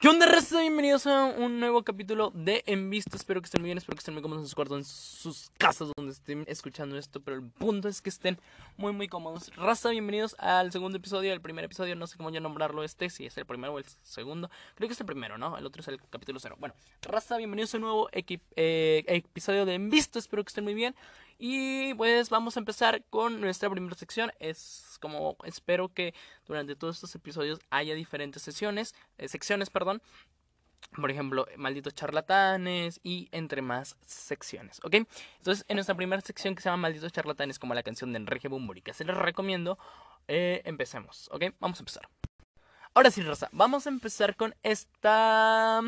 ¿Qué onda, raza? Bienvenidos a un nuevo capítulo de En Visto. Espero que estén muy bien, espero que estén muy cómodos en sus cuartos, en sus casas donde estén escuchando esto. Pero el punto es que estén muy, muy cómodos. Raza, bienvenidos al segundo episodio, el primer episodio. No sé cómo ya nombrarlo este, si es el primero o el segundo. Creo que es el primero, ¿no? El otro es el capítulo cero. Bueno, raza, bienvenidos a un nuevo eh, episodio de En Visto. Espero que estén muy bien. Y pues vamos a empezar con nuestra primera sección. Es como espero que durante todos estos episodios haya diferentes sesiones, eh, secciones, perdón. Por ejemplo, malditos charlatanes y entre más secciones, ¿ok? Entonces, en nuestra primera sección que se llama Malditos charlatanes, como la canción de Enrique Bumburi, que se les recomiendo, eh, empecemos, ¿ok? Vamos a empezar. Ahora sí, Rosa, vamos a empezar con esta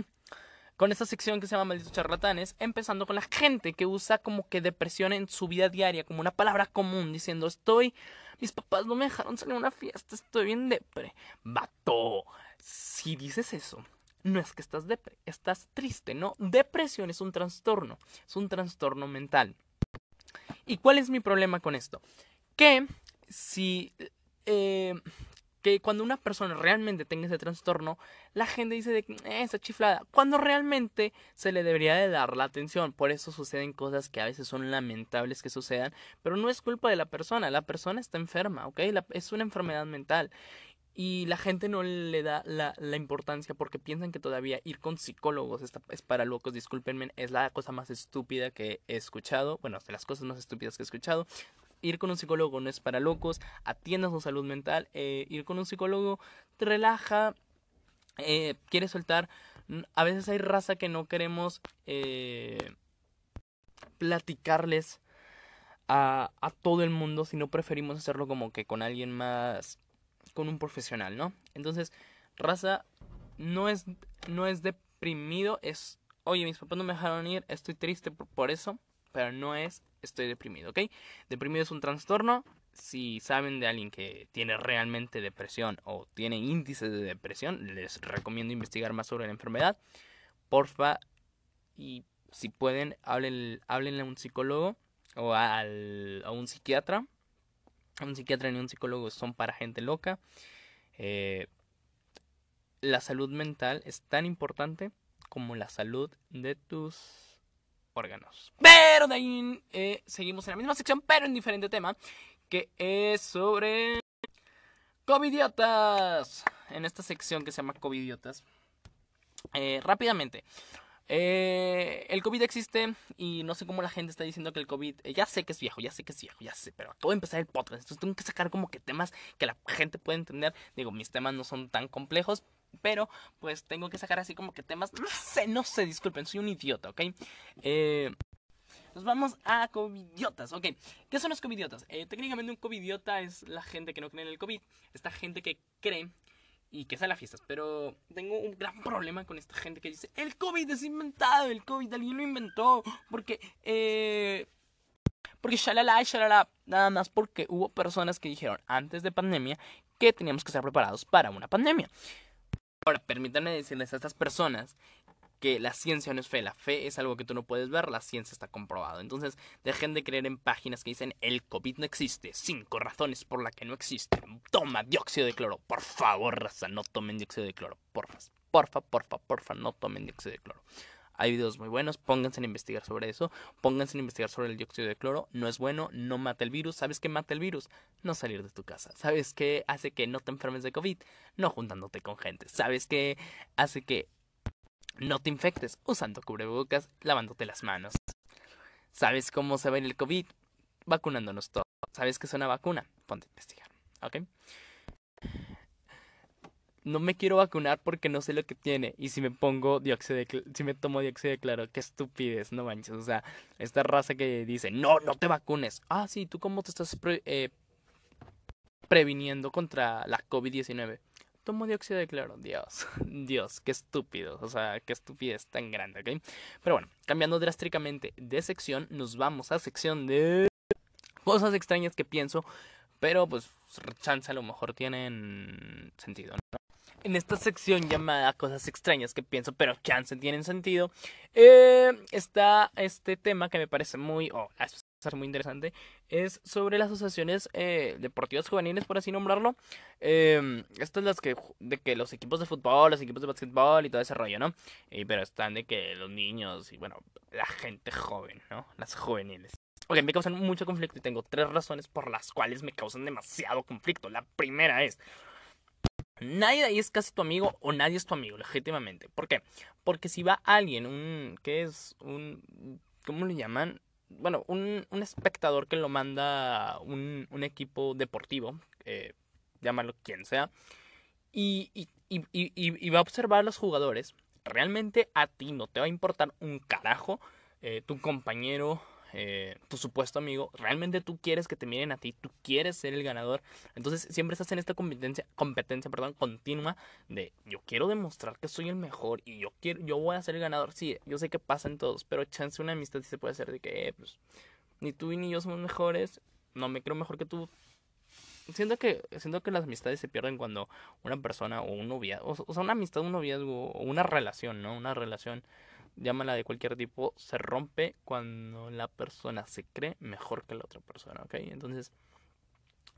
con esta sección que se llama Malditos Charlatanes, empezando con la gente que usa como que depresión en su vida diaria, como una palabra común, diciendo estoy, mis papás no me dejaron salir a una fiesta, estoy bien depre. Vato, si dices eso, no es que estás depre, estás triste, ¿no? Depresión es un trastorno, es un trastorno mental. ¿Y cuál es mi problema con esto? Que si eh, que cuando una persona realmente tenga ese trastorno, la gente dice de que eh, está chiflada, cuando realmente se le debería de dar la atención. Por eso suceden cosas que a veces son lamentables que sucedan, pero no es culpa de la persona, la persona está enferma, ¿ok? es una enfermedad mental. Y la gente no le da la, la, importancia porque piensan que todavía ir con psicólogos es para locos, discúlpenme, es la cosa más estúpida que he escuchado, bueno, de las cosas más estúpidas que he escuchado ir con un psicólogo no es para locos, atiendas su salud mental, eh, ir con un psicólogo te relaja, eh, quieres soltar, a veces hay raza que no queremos eh, platicarles a, todo el mundo, sino preferimos hacerlo como que con alguien más, con un profesional, ¿no? Entonces, raza no es, no es deprimido, es, oye, mis papás no me dejaron ir, estoy triste por eso, pero no es estoy deprimido, ¿ok? Deprimido es un trastorno. Si saben de alguien que tiene realmente depresión o tiene índices de depresión, les recomiendo investigar más sobre la enfermedad. Porfa, y si pueden, háblenle, háblenle a un psicólogo o al, a un psiquiatra. Un psiquiatra ni un psicólogo son para gente loca. Eh, la salud mental es tan importante como la salud de tus órganos. Pero de ahí eh, seguimos en la misma sección, pero en diferente tema, que es sobre covidiotas. En esta sección que se llama covidiotas. Eh, rápidamente. Eh, el COVID existe y no sé cómo la gente está diciendo que el COVID, ya sé que es viejo, ya sé que es viejo, ya sé, pero acabo de empezar el podcast, entonces tengo que sacar como que temas que la gente puede entender. Digo, mis temas no son tan complejos, pero pues tengo que sacar así como que temas, no sé, no sé, disculpen, soy un idiota, ¿ok? Eh, nos vamos a covidiotas, ok. ¿Qué son los covidiotas? Eh, técnicamente un covidiota es la gente que no cree en el COVID. Esta gente que cree y que sale a fiestas. Pero tengo un gran problema con esta gente que dice, el COVID es inventado, el COVID alguien lo inventó. Porque, eh... Porque shalala, shalala, nada más porque hubo personas que dijeron antes de pandemia que teníamos que estar preparados para una pandemia. Ahora, permítanme decirles a estas personas que la ciencia no es fe, la fe es algo que tú no puedes ver, la ciencia está comprobado. Entonces, dejen de creer en páginas que dicen el COVID no existe, cinco razones por las que no existe. Toma dióxido de cloro, por favor, raza, no tomen dióxido de cloro, porfa, porfa, porfa, porfa, no tomen dióxido de cloro. Hay videos muy buenos, pónganse a investigar sobre eso, pónganse a investigar sobre el dióxido de cloro, no es bueno, no mata el virus, ¿sabes qué mata el virus? No salir de tu casa, ¿sabes qué hace que no te enfermes de COVID? No juntándote con gente, ¿sabes qué hace que no te infectes usando cubrebocas, lavándote las manos? ¿Sabes cómo se va el COVID? Vacunándonos todos. ¿Sabes qué es una vacuna? Ponte a investigar, ¿ok? No me quiero vacunar porque no sé lo que tiene. Y si me pongo dióxido de si me tomo dióxido de cloro, qué estupidez, no manches. O sea, esta raza que dice, no, no te vacunes. Ah, sí, ¿tú cómo te estás eh, previniendo contra la COVID-19? Tomo dióxido de cloro, Dios, Dios, qué estúpido, o sea, qué estupidez tan grande, ¿ok? Pero bueno, cambiando drásticamente de sección, nos vamos a sección de cosas extrañas que pienso, pero pues chance a lo mejor tienen sentido, en esta sección llamada cosas extrañas que pienso, pero chance tienen sentido, eh, está este tema que me parece muy, oh, muy interesante, es sobre las asociaciones eh, deportivas juveniles, por así nombrarlo. Eh, estas las que, de que los equipos de fútbol, los equipos de básquetbol y todo ese rollo, ¿no? pero están de que los niños y, bueno, la gente joven, ¿no? Las juveniles. Ok, me causan mucho conflicto y tengo tres razones por las cuales me causan demasiado conflicto. La primera es, nadie de ahí es casi tu amigo o nadie es tu amigo, legítimamente. ¿Por qué? Porque si va alguien, un, ¿qué es? Un, ¿cómo le llaman? Bueno, un, un espectador que lo manda un, un equipo deportivo, eh, llámalo quien sea, y, y, y, y, va a observar a los jugadores, realmente a ti no te va a importar un carajo eh, tu compañero eh, tu supuesto amigo, realmente tú quieres que te miren a ti, tú quieres ser el ganador. Entonces siempre estás en esta competencia, competencia perdón, continua de yo quiero demostrar que soy el mejor y yo quiero, yo voy a ser el ganador. Sí, yo sé que pasan todos, pero chance una amistad sí se puede hacer de que eh, pues, ni tú ni yo somos mejores, no me creo mejor que tú. Siento que, siento que las amistades se pierden cuando una persona o un noviazgo, o sea, una amistad, un noviazgo o una relación, ¿no? Una relación llámala de cualquier tipo, se rompe cuando la persona se cree mejor que la otra persona, ¿ok? Entonces,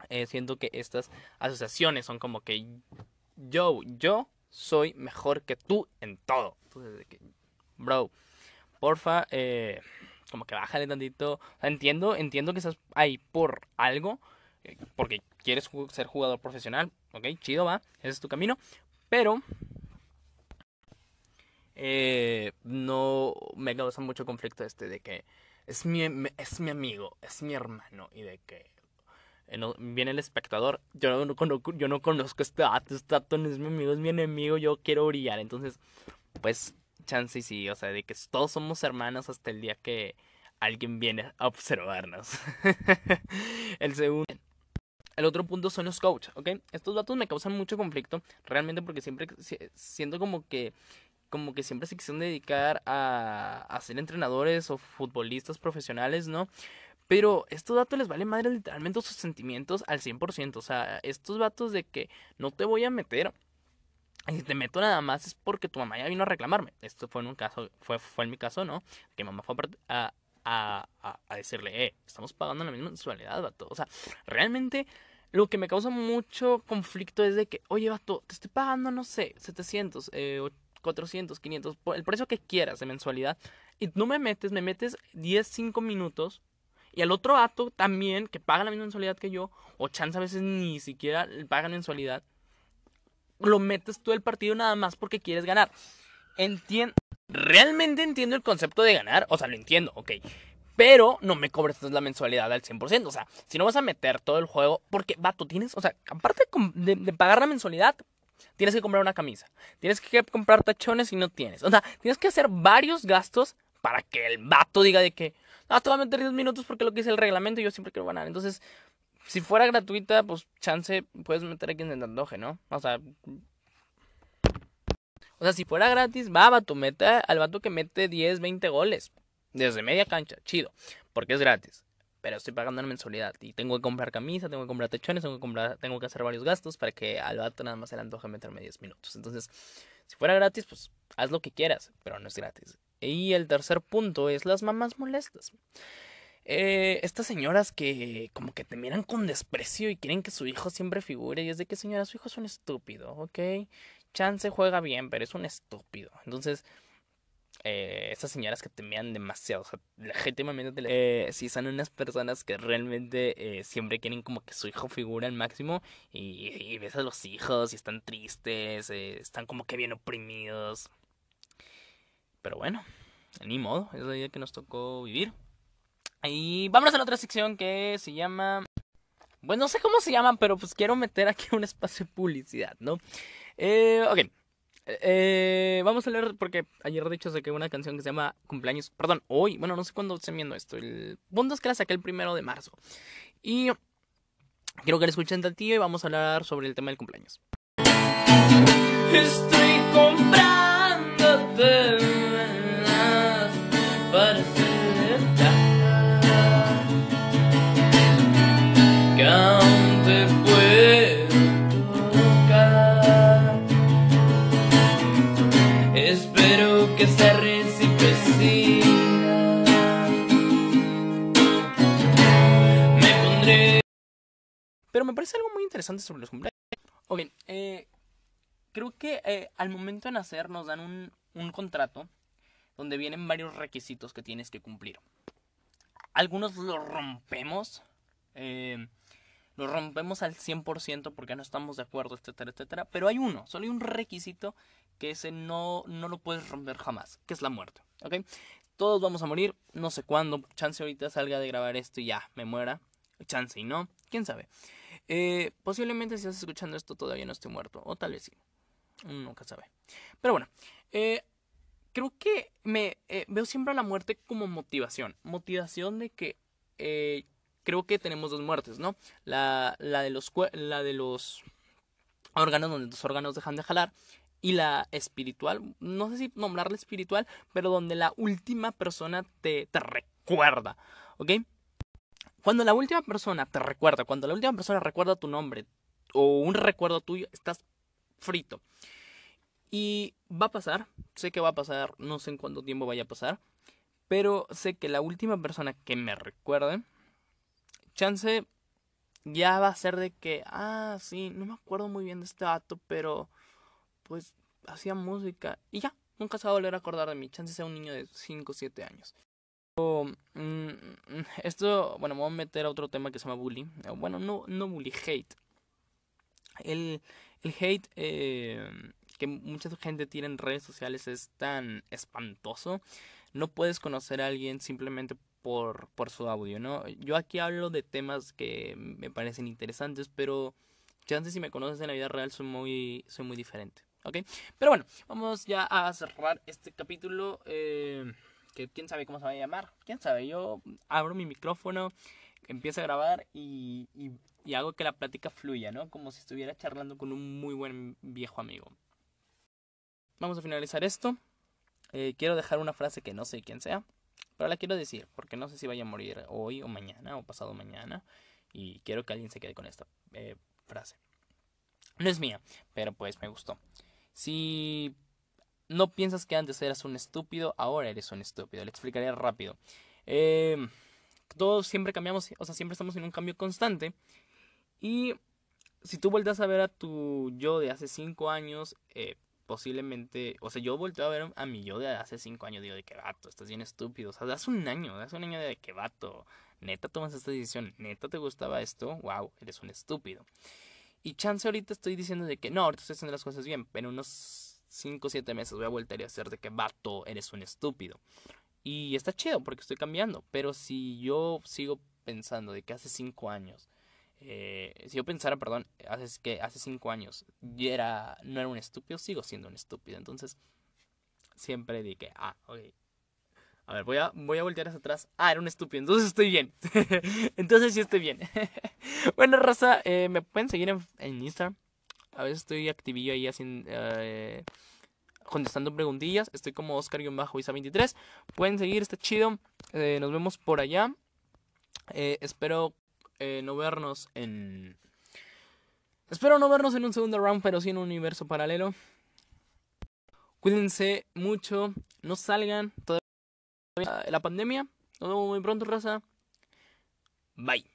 eh, siento que estas asociaciones son como que yo, yo soy mejor que tú en todo. Entonces, bro, porfa, eh, como que bájale tantito. entiendo, entiendo que estás ahí por algo, eh, porque quieres ser jugador profesional, ok, chido, va, ese es tu camino, pero eh, no me causa mucho conflicto este de que es mi, es mi amigo, es mi hermano y de que viene el espectador, yo no, conozco, yo no conozco este dato, este dato no es mi amigo, es mi enemigo, yo quiero brillar. Entonces, pues, chance y sí, o sea, de que todos somos hermanos hasta el día que alguien viene a observarnos. el segundo... El otro punto son los coaches, ¿ok? Estos datos me causan mucho conflicto, realmente porque siempre siento como que como que siempre se quisieron dedicar a, a ser entrenadores o futbolistas profesionales, ¿no? Pero estos datos les vale madre literalmente sus sentimientos al 100%. O sea, estos datos de que no te voy a meter. Y si te meto nada más es porque tu mamá ya vino a reclamarme. Esto fue en un caso, fue, fue en mi caso, ¿no? Que mamá fue a, a, a, a decirle, eh, estamos pagando la misma mensualidad, vato. O sea, realmente lo que me causa mucho conflicto es de que, oye, vato, te estoy pagando, no sé, 700, eh, 400, 500, el precio que quieras de mensualidad. Y no me metes, me metes 10, 5 minutos. Y al otro vato también, que paga la misma mensualidad que yo, o chance a veces ni siquiera paga mensualidad, lo metes todo el partido nada más porque quieres ganar. Entiendo. Realmente entiendo el concepto de ganar, o sea, lo entiendo, ok. Pero no me cobres la mensualidad al 100%. O sea, si no vas a meter todo el juego, porque, vato, tienes, o sea, aparte de pagar la mensualidad, tienes que comprar una camisa, tienes que comprar tachones y no tienes. O sea, tienes que hacer varios gastos para que el vato diga de que, no, te voy a meter 10 minutos porque lo que dice el reglamento y yo siempre quiero ganar. Entonces, si fuera gratuita, pues chance puedes meter a quien te ¿no? O sea, o sea, si fuera gratis, va, vato, mete al vato que mete 10, 20 goles. Desde media cancha, chido. Porque es gratis pero estoy pagando una mensualidad y tengo que comprar camisa, tengo que comprar techones, tengo que comprar, tengo que hacer varios gastos para que al vato nada más se le antoje meterme 10 minutos. Entonces, si fuera gratis, pues haz lo que quieras, pero no es gratis. Y el tercer punto es las mamás molestas. Eh, estas señoras que como que te miran con desprecio y quieren que su hijo siempre figure y es de que señora, su hijo es un estúpido, ¿ok? Chance juega bien, pero es un estúpido. Entonces, eh, esas señoras que temean demasiado. O sea, legítimamente, eh, si son unas personas que realmente eh, siempre quieren como que su hijo figura al máximo y, ves a los hijos y están tristes, eh, están como que bien oprimidos. Pero bueno, ni modo, es el día que nos tocó vivir. Y vámonos a la otra sección que se llama... Bueno, no sé cómo se llama, pero pues quiero meter aquí un espacio de publicidad, ¿no? Eh, ok. Eh, vamos a leer, porque ayer he dicho que una canción que se llama Cumpleaños, perdón, hoy, bueno, no sé cuándo estén viendo esto. El punto que la saqué el primero de marzo. Y quiero que la escuchen tío y vamos a hablar sobre el tema del cumpleaños. Estoy comprándote interesante sobre los cumpleaños. Ok, eh, creo que eh, al momento de nacer nos dan un, un contrato donde vienen varios requisitos que tienes que cumplir. Algunos los rompemos. Eh, los rompemos al 100% porque no estamos de acuerdo, etcétera, etcétera. Pero hay uno, solo hay un requisito que ese no, no lo puedes romper jamás, que es la muerte. ¿Ok? Todos vamos a morir, no sé cuándo. Chance ahorita salga de grabar esto y ya, me muera. Chance y no, quién sabe. Eh, posiblemente si estás escuchando esto todavía no estoy muerto, o tal vez sí. Nunca sabe. Pero bueno, eh, creo que me eh, veo siempre a la muerte como motivación. Motivación de que eh, creo que tenemos dos muertes, ¿no? La, la, de los, la de los órganos, donde los órganos dejan de jalar. Y la espiritual, no sé si nombrarla espiritual, pero donde la última persona te, te recuerda, ¿ok? Cuando la última persona te recuerda, cuando la última persona recuerda tu nombre o un recuerdo tuyo, estás frito. Y va a pasar, sé que va a pasar, no sé en cuánto tiempo vaya a pasar, pero sé que la última persona que me recuerde, chance ya va a ser de que, ah, sí, no me acuerdo muy bien de este dato, pero pues hacía música y ya, nunca se va a volver a acordar de mí, chance sea un niño de 5 o 7 años. Mm, esto, bueno, me voy a meter a otro tema que se llama bullying. Bueno, no, no bully, hate. El, el hate eh, que mucha gente tiene en redes sociales es tan espantoso. No puedes conocer a alguien simplemente por, por su audio, ¿no? Yo aquí hablo de temas que me parecen interesantes, pero antes si me conoces en la vida real soy muy, soy muy diferente, ¿ok? Pero bueno, vamos ya a cerrar este capítulo. Eh, que quién sabe cómo se va a llamar. Quién sabe, yo abro mi micrófono, empiezo a grabar y, y, hago que la plática fluya, ¿no? Como si estuviera charlando con un muy buen viejo amigo. Vamos a finalizar esto. Eh, quiero dejar una frase que no sé quién sea, pero la quiero decir, porque no sé si vaya a morir hoy o mañana o pasado mañana. Y quiero que alguien se quede con esta eh, frase. No es mía, pero pues me gustó. Si no piensas que antes eras un estúpido, ahora eres un estúpido. Le explicaré rápido. Eh, todos siempre cambiamos, o sea, siempre estamos en un cambio constante. Y si tú vueltas a ver a tu yo de hace 5 años, eh, posiblemente, o sea, yo volteo a ver a mi yo de hace 5 años, digo, de que vato, estás bien estúpido. O sea, hace un año, hace un año de que vato, neta tomas esta decisión, neta te gustaba esto, wow, eres un estúpido. Y chance ahorita estoy diciendo de que no, ahorita estoy haciendo las cosas bien, pero unos 5 o 7 meses voy a volver a hacer de que vato, eres un estúpido. Y está chido porque estoy cambiando, pero si yo sigo pensando de que hace 5 años eh, si yo pensara, perdón, hace, que hace cinco años yo era, no era un estúpido, sigo siendo un estúpido. Entonces, siempre dije, ah, ok. A ver, voy a, voy a voltear hacia atrás. Ah, era un estúpido, entonces estoy bien. entonces sí estoy bien. bueno, raza, eh, me pueden seguir en, en, Instagram. A veces estoy activillo ahí haciendo... Eh, contestando preguntillas. Estoy como Oscar-Isa23. Pueden seguir, está chido. Eh, nos vemos por allá. Eh, espero no vernos en... Espero no vernos en un segundo round, pero sí en un universo paralelo. Cuídense mucho, no salgan todavía la pandemia. Nos vemos muy pronto, raza. Bye.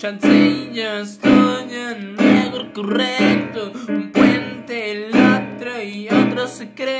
chance y yo estoy en lugar correcto. Un puente, el otro y otro se.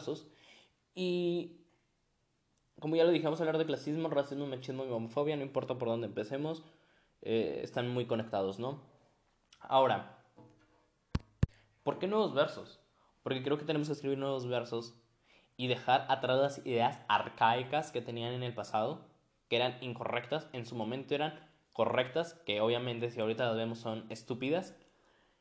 Versos Y como ya lo dije, vamos a hablar de clasismo, racismo, machismo y homofobia, no importa por dónde empecemos, eh, están muy conectados, ¿no? Ahora, ¿por qué nuevos versos? Porque creo que tenemos que escribir nuevos versos y dejar atrás las ideas arcaicas que tenían en el pasado, que eran incorrectas, en su momento eran correctas, que obviamente si ahorita las vemos son estúpidas.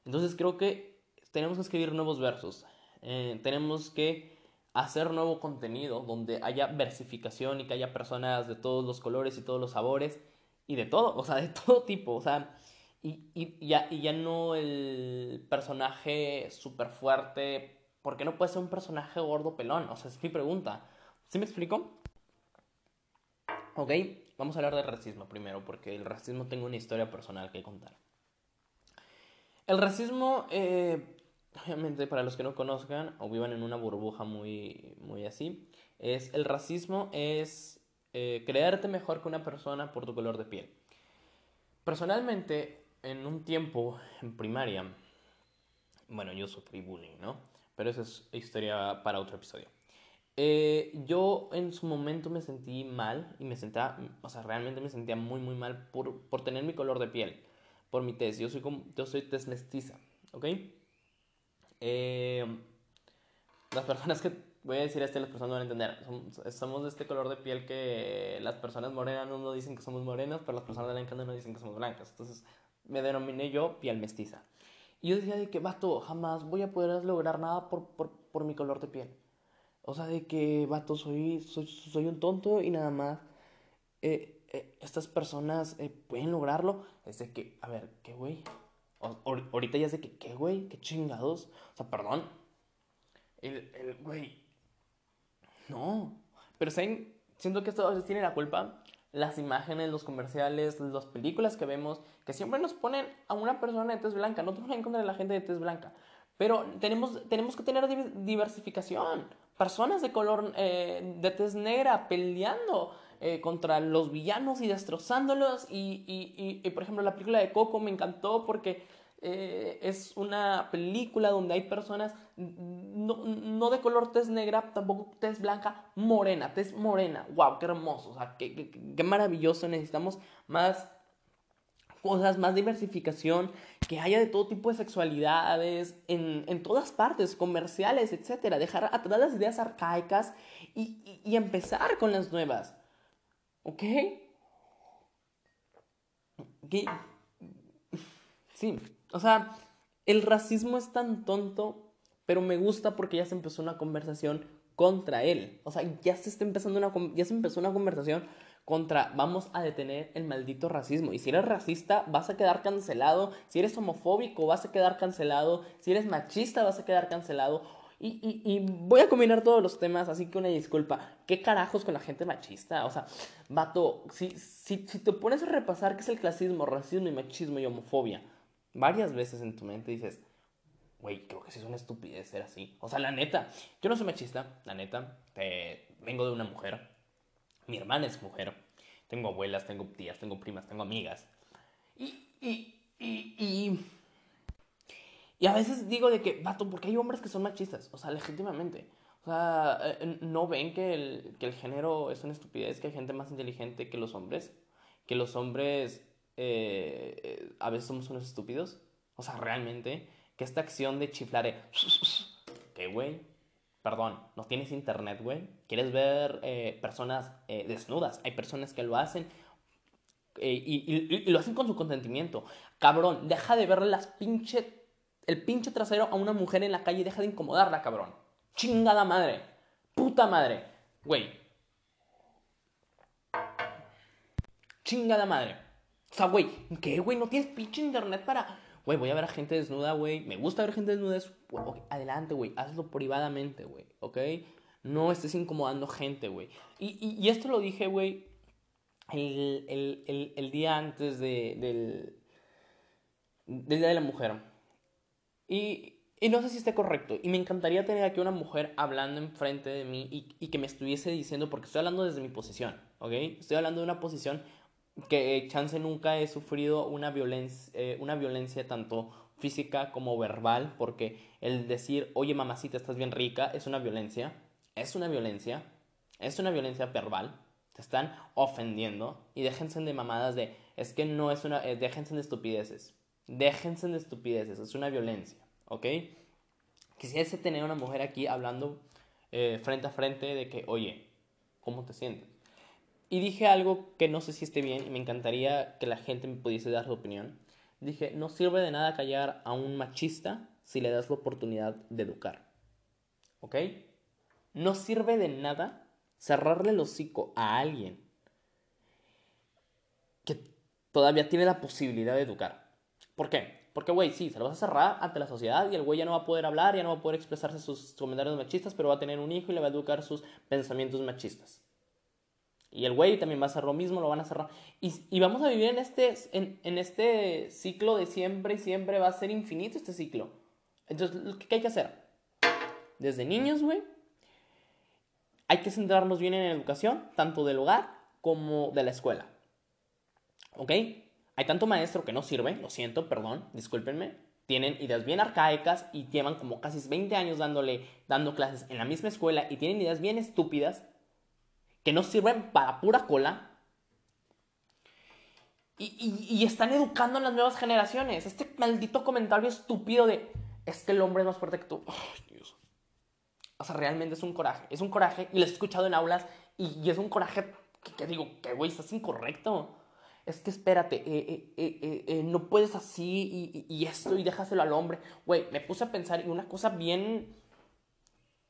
Entonces creo que tenemos que escribir nuevos versos, eh, tenemos que hacer nuevo contenido donde haya versificación y que haya personas de todos los colores y todos los sabores y de todo, o sea, de todo tipo, o sea, y, y ya, y ya no el personaje súper fuerte, porque no puede ser un personaje gordo pelón, o sea, es mi pregunta. ¿Sí me explico? Ok, vamos a hablar del racismo primero, porque el racismo tengo una historia personal que contar. El racismo, eh, obviamente para los que no conozcan o vivan en una burbuja muy, muy así, es el racismo es eh, creerte mejor que una persona por tu color de piel. Personalmente, en un tiempo en primaria, bueno, yo sufrí bullying, ¿no? Pero esa es historia para otro episodio. Eh, yo en su momento me sentí mal y me sentía, o sea, realmente me sentía muy, muy mal por, por tener mi color de piel, por mi tez. Yo soy, yo soy tez mestiza, ¿ok? Eh, las personas que voy a decir esto, las personas van a entender. Somos, de este color de piel que las personas morenas no dicen que somos morenas, pero las personas blancas no dicen que somos blancas. Entonces me denominé yo piel mestiza. Y yo decía de que, vato, jamás voy a poder lograr nada por, por, por mi color de piel. O sea, de que, vato, soy, soy, soy un tonto y nada más. Eh, eh, estas personas eh, pueden lograrlo. Es de que, a ver, ¿qué güey? Ahorita ya es que, ¿qué güey? ¿Qué chingados? O sea, perdón. El, el güey. No. Pero ¿saben? siento que esto a veces tiene la culpa. Las imágenes, los comerciales, las películas que vemos, que siempre nos ponen a una persona de tez blanca. No tengo en contra de la gente de tez blanca. Pero tenemos, tenemos que tener diversificación. Personas de color, eh, de tez negra peleando eh, contra los villanos y destrozándolos. Y, y, y, por ejemplo, la película de Coco me encantó porque eh, es una película donde hay personas no, de color tez negra, tampoco tez blanca, morena, tez morena. ¡Wow! ¡Qué hermoso! O sea, qué, qué, maravilloso. Necesitamos más cosas, más diversificación, que haya de todo tipo de sexualidades en, en todas partes, comerciales, etcétera. Dejar atrás las ideas arcaicas y, y, empezar con las nuevas. ¿Ok? Sí, o sea, el racismo es tan tonto, pero me gusta porque ya se empezó una conversación contra él. O sea, ya se está empezando una ya se empezó una conversación contra vamos a detener el maldito racismo. Y si eres racista, vas a quedar cancelado. Si eres homofóbico, vas a quedar cancelado. Si eres machista, vas a quedar cancelado. Y, voy a combinar todos los temas, así que una disculpa. ¿Qué carajos con la gente machista? O sea, vato, si, si, te pones a repasar qué es el clasismo, racismo y machismo y homofobia, varias veces en tu mente dices, güey, creo que sí es una estupidez ser así. O sea, la neta, yo no soy machista, la neta, vengo de una mujer, mi hermana es mujer, tengo abuelas, tengo tías, tengo primas, tengo amigas. Y, y a veces digo de que, vato, porque hay hombres que son machistas, o sea, legítimamente. O sea, eh, no ven que el, que el género es una estupidez, que hay gente más inteligente que los hombres, que los hombres eh, a veces somos unos estúpidos. O sea, realmente, que esta acción de chiflar de... ¿Qué, güey? Perdón, no tienes internet, güey. ¿Quieres ver eh, personas eh, desnudas? Hay personas que lo hacen y, lo hacen con su consentimiento. Cabrón, deja de verle las pinche, el pinche trasero a una mujer en la calle deja de incomodarla, cabrón. Chingada madre. Puta madre. Güey. Chingada madre. O sea, güey, ¿qué, güey? ¿No tienes pinche internet para...? Güey, voy a ver a gente desnuda, güey. Me gusta ver gente desnuda. adelante, güey. Hazlo privadamente, güey. ¿Ok? No estés incomodando gente, güey. Y, y, esto lo dije, güey, el, el, día antes de, del, del Día de la Mujer. Y, y, no sé si esté correcto. Y me encantaría tener aquí una mujer hablando enfrente de mí y, y, que me estuviese diciendo, porque estoy hablando desde mi posición, ¿ok? Estoy hablando de una posición que chance nunca he sufrido una violencia, eh, una violencia tanto física como verbal, porque el decir, oye mamacita, estás bien rica, es una violencia, es una violencia, es una violencia verbal, te están ofendiendo y déjense de mamadas de, es que no es una, eh, déjense de estupideces, déjense de estupideces, es una violencia, ¿ok? Quisiese tener una mujer aquí hablando eh, frente a frente de que, oye, ¿cómo te sientes? Y dije algo que no sé si esté bien y me encantaría que la gente me pudiese dar su opinión. Dije, no sirve de nada callar a un machista si le das la oportunidad de educar. ¿Ok? No sirve de nada cerrarle el hocico a alguien que todavía tiene la posibilidad de educar. ¿Por qué? Porque, güey, sí, se lo vas a cerrar ante la sociedad y el güey ya no va a poder hablar, ya no va a poder expresarse sus comentarios machistas, pero va a tener un hijo y le va a educar sus pensamientos machistas. Y el güey también va a hacer lo mismo, lo van a cerrar. Y, y vamos a vivir en este, en, en, este ciclo de siempre y siempre va a ser infinito este ciclo. Entonces, ¿qué hay que hacer? Desde niños, güey, hay que centrarnos bien en la educación, tanto del hogar como de la escuela. ¿Ok? Hay tanto maestro que no sirve, lo siento, perdón, discúlpenme. Tienen ideas bien arcaicas y llevan como casi 20 años dándole, dando clases en la misma escuela y tienen ideas bien estúpidas que no sirven para pura cola. Y, están educando a las nuevas generaciones. Este maldito comentario estúpido de es que el hombre es más fuerte que tú. Dios. O sea, realmente es un coraje. Es un coraje y lo he escuchado en aulas y, es un coraje que, digo, que güey, estás incorrecto es que espérate, eh, eh, eh, no puedes así y, esto y déjaselo al hombre. Güey, me puse a pensar y una cosa bien...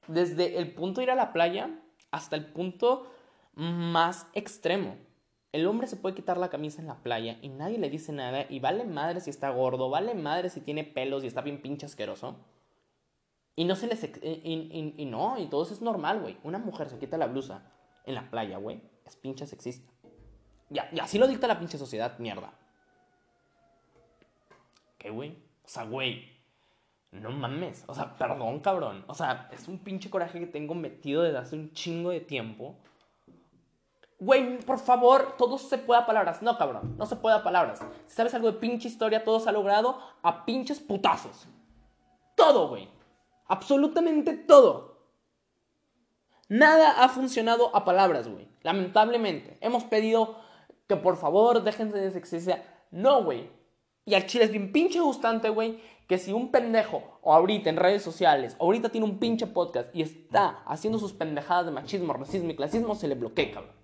Desde el punto de ir a la playa hasta el punto más extremo. El hombre se puede quitar la camisa en la playa y nadie le dice nada y vale madre si está gordo, vale madre si tiene pelos y está bien pinche asqueroso. Y no se les... Y, y no, y todo eso es normal, güey. Una mujer se quita la blusa en la playa, güey. Es pinche sexista. Y así lo dicta la pinche sociedad, mierda. ¿Qué, güey? O sea, güey. No mames. O sea, perdón, cabrón. O sea, es un pinche coraje que tengo metido desde hace un chingo de tiempo. Güey, por favor, todo se puede a palabras. No, cabrón, no se puede a palabras. Si sabes algo de pinche historia, todo se ha logrado a pinches putazos. Todo, güey. Absolutamente todo. Nada ha funcionado a palabras, güey. Lamentablemente. Hemos pedido que por favor déjense de sexismo. No, güey. Y al chile es bien pinche gustante, güey, que si un pendejo, o ahorita en redes sociales, ahorita tiene un pinche podcast y está haciendo sus pendejadas de machismo, racismo y clasismo, se le bloquee, cabrón.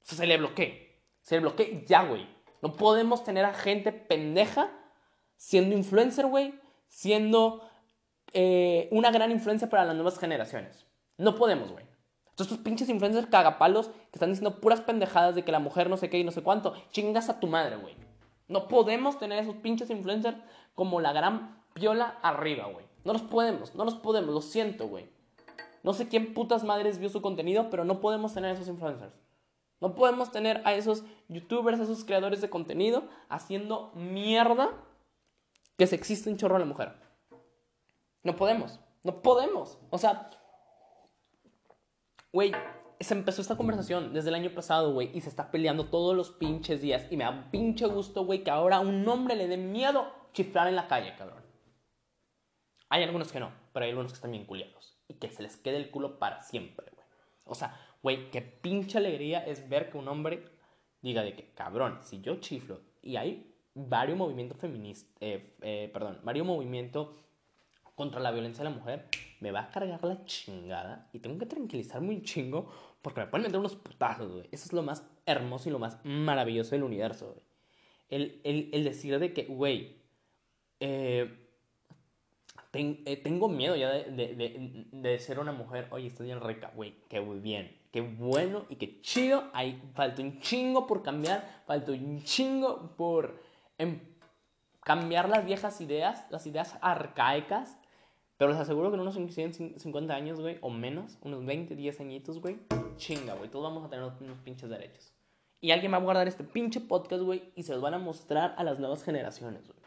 O se le bloquee. Se le bloquee ya, güey. No podemos tener a gente pendeja siendo influencer, güey, siendo eh, una gran influencia para las nuevas generaciones. No podemos, güey. Entonces, estos pinches influencers cagapalos que están diciendo puras pendejadas de que la mujer no sé qué y no sé cuánto, chingas a tu madre, güey. No podemos tener esos pinches influencers como la gran piola arriba, güey. No los podemos, no los podemos, lo siento, güey. No sé quién putas madres vio su contenido, pero no podemos tener esos influencers. No podemos tener a esos youtubers, a esos creadores de contenido haciendo mierda que se existe un chorro a la mujer. No podemos, no podemos. O sea, Güey, se empezó esta conversación desde el año pasado, güey, y se está peleando todos los pinches días. Y me da pinche gusto, güey, que ahora a un hombre le dé miedo chiflar en la calle, cabrón. Hay algunos que no, pero hay algunos que están bien culiados. Y que se les quede el culo para siempre, güey. O sea, güey, qué pinche alegría es ver que un hombre diga de que, cabrón, si yo chiflo y hay varios movimientos feministas, eh, eh, perdón, varios movimientos contra la violencia de la mujer, me va a cargar la chingada y tengo que tranquilizarme un chingo porque me pueden meter unos putazos, güey. Eso es lo más hermoso y lo más maravilloso del universo, güey. El, el, el, decir de que, güey, eh, eh, tengo miedo ya de, de, de, ser una mujer, oye, estoy en rica, güey, qué bien, qué bueno y qué chido. Hay, falta un chingo por cambiar, falta un chingo por em, cambiar las viejas ideas, las ideas arcaicas pero les aseguro que en unos 50 años, güey, o menos, unos 20, 10 añitos, güey, chinga, güey, todos vamos a tener unos pinches derechos. Y alguien va a guardar este pinche podcast, güey, y se los van a mostrar a las nuevas generaciones, güey.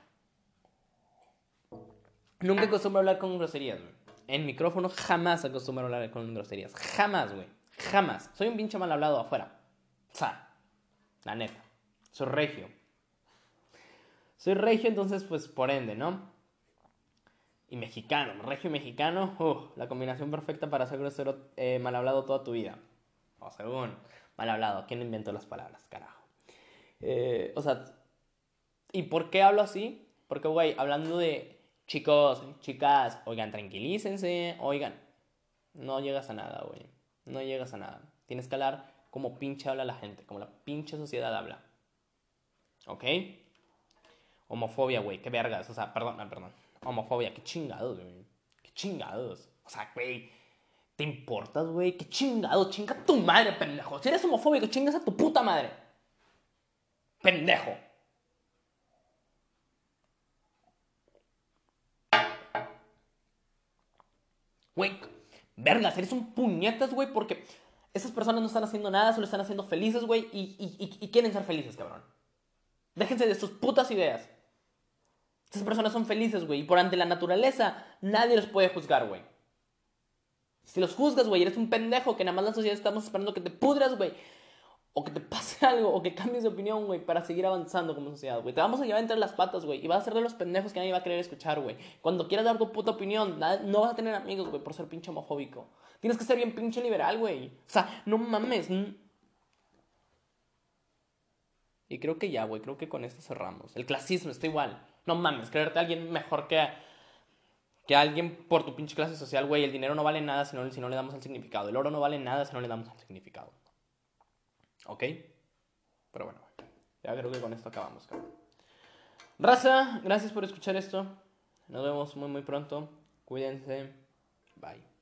Nunca acostumbro a hablar con groserías, güey. En micrófono jamás acostumbro a hablar con groserías. Jamás, güey. Jamás. Soy un pinche mal hablado afuera. O sea, la neta. Soy regio. Soy regio, entonces, pues, por ende, ¿no? Y mexicano, regio mexicano, uh, la combinación perfecta para ser grosero, eh, mal hablado toda tu vida. O según, mal hablado, ¿quién inventó las palabras, carajo? Eh, o sea, ¿y por qué hablo así? Porque, güey, hablando de chicos, chicas, oigan, tranquilícense, oigan, no llegas a nada, güey, no llegas a nada. Tienes que hablar como pinche habla la gente, como la pinche sociedad habla. ¿Ok? Homofobia, güey, qué vergas, o sea, perdón, ah, perdón homofobia. Qué chingados, güey. Qué chingados. O sea, güey. ¿Te importas, güey? Qué chingados. Chinga tu madre, pendejo. Si eres homofóbico, chingas a tu puta madre. Pendejo. Güey, vergas, eres un puñetas, güey, porque esas personas no están haciendo nada, solo están haciendo felices, güey, y, y, y quieren ser felices, cabrón. Déjense de sus putas ideas. Esas personas son felices, güey. Y por ante la naturaleza, nadie los puede juzgar, güey. Si los juzgas, güey, eres un pendejo que nada más la sociedad estamos esperando que te pudras, güey. O que te pase algo, o que cambies de opinión, güey, para seguir avanzando como sociedad, güey. Te vamos a llevar entre las patas, güey. Y vas a ser de los pendejos que nadie va a querer escuchar, güey. Cuando quieras dar tu puta opinión, no vas a tener amigos, güey, por ser pinche homofóbico. Tienes que ser bien pinche liberal, güey. O sea, no mames. Y creo que ya, güey, creo que con esto cerramos. El clasismo está igual. No mames, creerte a alguien mejor que, que alguien por tu pinche clase social, güey. El dinero no vale nada si no, si no le damos el significado. El oro no vale nada si no le damos el significado. ¿Ok? Pero bueno, ya creo que con esto acabamos, cabrón. Raza, gracias por escuchar esto. Nos vemos muy, muy pronto. Cuídense. Bye.